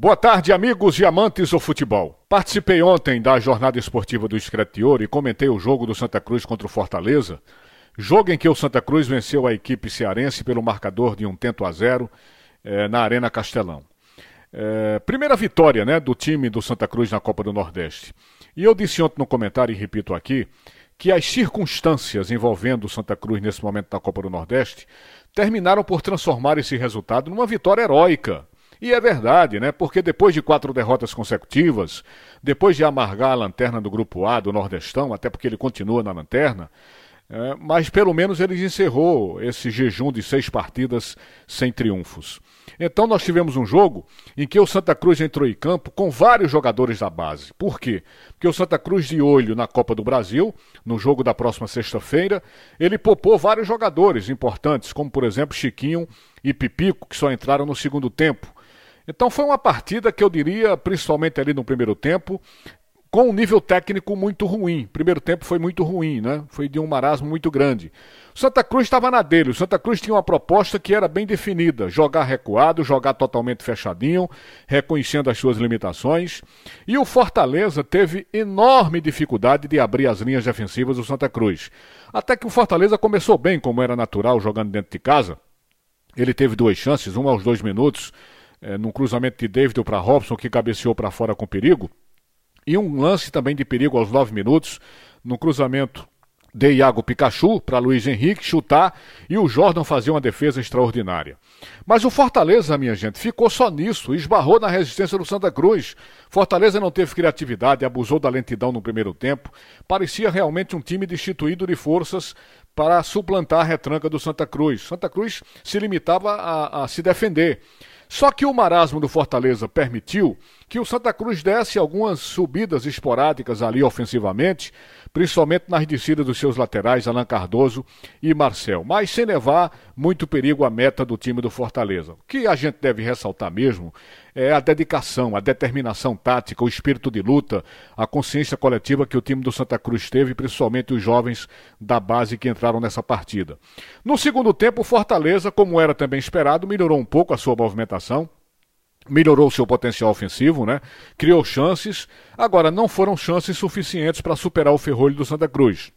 Boa tarde, amigos e amantes do futebol. Participei ontem da jornada esportiva do Escretior e comentei o jogo do Santa Cruz contra o Fortaleza. Jogo em que o Santa Cruz venceu a equipe cearense pelo marcador de um tento a zero eh, na Arena Castelão. Eh, primeira vitória né, do time do Santa Cruz na Copa do Nordeste. E eu disse ontem no comentário e repito aqui que as circunstâncias envolvendo o Santa Cruz nesse momento da Copa do Nordeste terminaram por transformar esse resultado numa vitória heróica e é verdade, né? Porque depois de quatro derrotas consecutivas, depois de amargar a lanterna do Grupo A do Nordestão, até porque ele continua na lanterna, é, mas pelo menos ele encerrou esse jejum de seis partidas sem triunfos. Então nós tivemos um jogo em que o Santa Cruz entrou em campo com vários jogadores da base. Por quê? Porque o Santa Cruz de olho na Copa do Brasil, no jogo da próxima sexta-feira, ele popou vários jogadores importantes, como por exemplo Chiquinho e Pipico, que só entraram no segundo tempo. Então foi uma partida que eu diria, principalmente ali no primeiro tempo, com um nível técnico muito ruim. Primeiro tempo foi muito ruim, né? Foi de um marasmo muito grande. O Santa Cruz estava na dele. O Santa Cruz tinha uma proposta que era bem definida: jogar recuado, jogar totalmente fechadinho, reconhecendo as suas limitações. E o Fortaleza teve enorme dificuldade de abrir as linhas defensivas do Santa Cruz. Até que o Fortaleza começou bem, como era natural, jogando dentro de casa. Ele teve duas chances, uma aos dois minutos é, num cruzamento de David para Robson, que cabeceou para fora com perigo. E um lance também de perigo aos nove minutos, no cruzamento de Iago Pikachu para Luiz Henrique chutar e o Jordan fazer uma defesa extraordinária. Mas o Fortaleza, minha gente, ficou só nisso, esbarrou na resistência do Santa Cruz. Fortaleza não teve criatividade, abusou da lentidão no primeiro tempo. Parecia realmente um time destituído de forças para suplantar a retranca do Santa Cruz. Santa Cruz se limitava a, a se defender. Só que o marasmo do Fortaleza permitiu que o Santa Cruz desse algumas subidas esporádicas ali ofensivamente, principalmente nas descidas dos seus laterais, Alan Cardoso e Marcel, mas sem levar muito perigo à meta do time do Fortaleza. O que a gente deve ressaltar mesmo é a dedicação, a determinação tática, o espírito de luta, a consciência coletiva que o time do Santa Cruz teve, principalmente os jovens da base que entraram nessa partida. No segundo tempo, o Fortaleza, como era também esperado, melhorou um pouco a sua movimentação melhorou seu potencial ofensivo, né? Criou chances. Agora não foram chances suficientes para superar o ferrolho do Santa Cruz.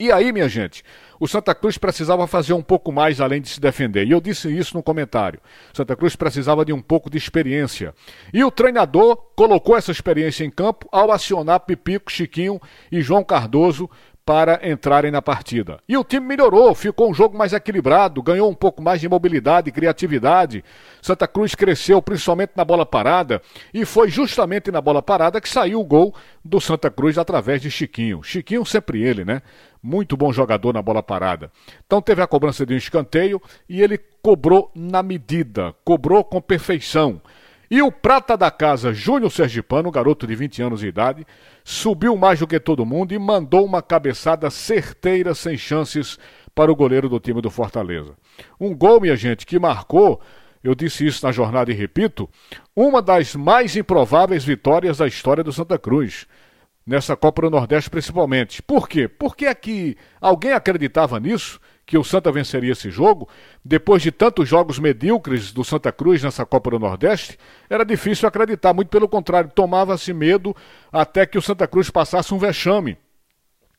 E aí, minha gente, o Santa Cruz precisava fazer um pouco mais além de se defender. E eu disse isso no comentário. Santa Cruz precisava de um pouco de experiência. E o treinador colocou essa experiência em campo ao acionar Pipico, Chiquinho e João Cardoso para entrarem na partida. E o time melhorou, ficou um jogo mais equilibrado, ganhou um pouco mais de mobilidade e criatividade. Santa Cruz cresceu principalmente na bola parada e foi justamente na bola parada que saiu o gol do Santa Cruz através de Chiquinho. Chiquinho sempre ele, né? Muito bom jogador na bola parada. Então teve a cobrança de um escanteio e ele cobrou na medida, cobrou com perfeição. E o prata da casa, Júnior Sergipano, garoto de 20 anos de idade, subiu mais do que todo mundo e mandou uma cabeçada certeira, sem chances, para o goleiro do time do Fortaleza. Um gol, minha gente, que marcou, eu disse isso na jornada e repito, uma das mais improváveis vitórias da história do Santa Cruz. Nessa Copa do Nordeste, principalmente. Por quê? Porque aqui alguém acreditava nisso? Que o Santa venceria esse jogo, depois de tantos jogos medíocres do Santa Cruz nessa Copa do Nordeste, era difícil acreditar, muito pelo contrário, tomava-se medo até que o Santa Cruz passasse um vexame.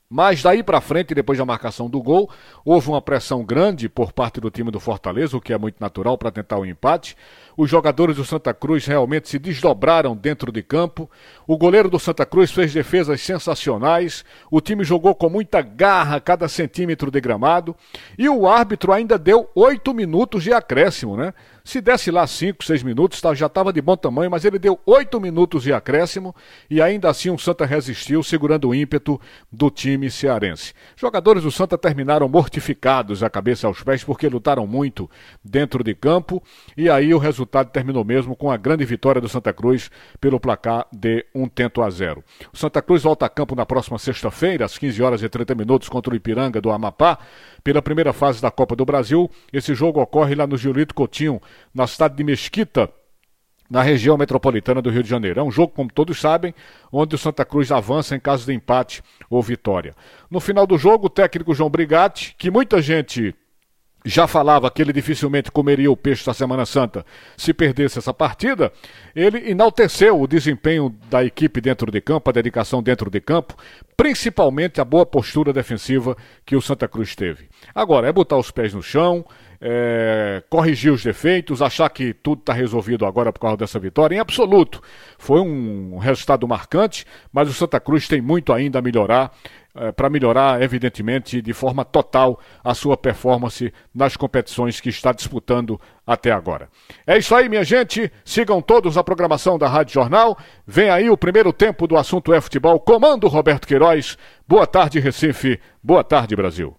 Mas daí para frente, depois da marcação do gol, houve uma pressão grande por parte do time do Fortaleza, o que é muito natural para tentar o um empate. Os jogadores do Santa Cruz realmente se desdobraram dentro de campo. O goleiro do Santa Cruz fez defesas sensacionais. O time jogou com muita garra cada centímetro de gramado. E o árbitro ainda deu oito minutos de acréscimo, né? Se desse lá 5, 6 minutos, tá, já estava de bom tamanho, mas ele deu 8 minutos de acréscimo e ainda assim o Santa resistiu, segurando o ímpeto do time cearense. Jogadores do Santa terminaram mortificados a cabeça aos pés porque lutaram muito dentro de campo e aí o resultado terminou mesmo com a grande vitória do Santa Cruz pelo placar de um tento a zero. O Santa Cruz volta a campo na próxima sexta-feira, às 15 horas e 30 minutos, contra o Ipiranga do Amapá, pela primeira fase da Copa do Brasil. Esse jogo ocorre lá no Giolito Coutinho, na cidade de Mesquita, na região metropolitana do Rio de Janeiro. É um jogo, como todos sabem, onde o Santa Cruz avança em caso de empate ou vitória. No final do jogo, o técnico João Brigatti, que muita gente já falava que ele dificilmente comeria o peixe da Semana Santa se perdesse essa partida, ele enalteceu o desempenho da equipe dentro de campo, a dedicação dentro de campo, principalmente a boa postura defensiva que o Santa Cruz teve. Agora, é botar os pés no chão, é, corrigir os defeitos, achar que tudo está resolvido agora por causa dessa vitória. Em absoluto, foi um resultado marcante, mas o Santa Cruz tem muito ainda a melhorar é, para melhorar, evidentemente, de forma total a sua performance nas competições que está disputando até agora. É isso aí, minha gente. Sigam todos a programação da Rádio Jornal. Vem aí o primeiro tempo do assunto é futebol. Comando Roberto Queiroz. Boa tarde, Recife. Boa tarde, Brasil.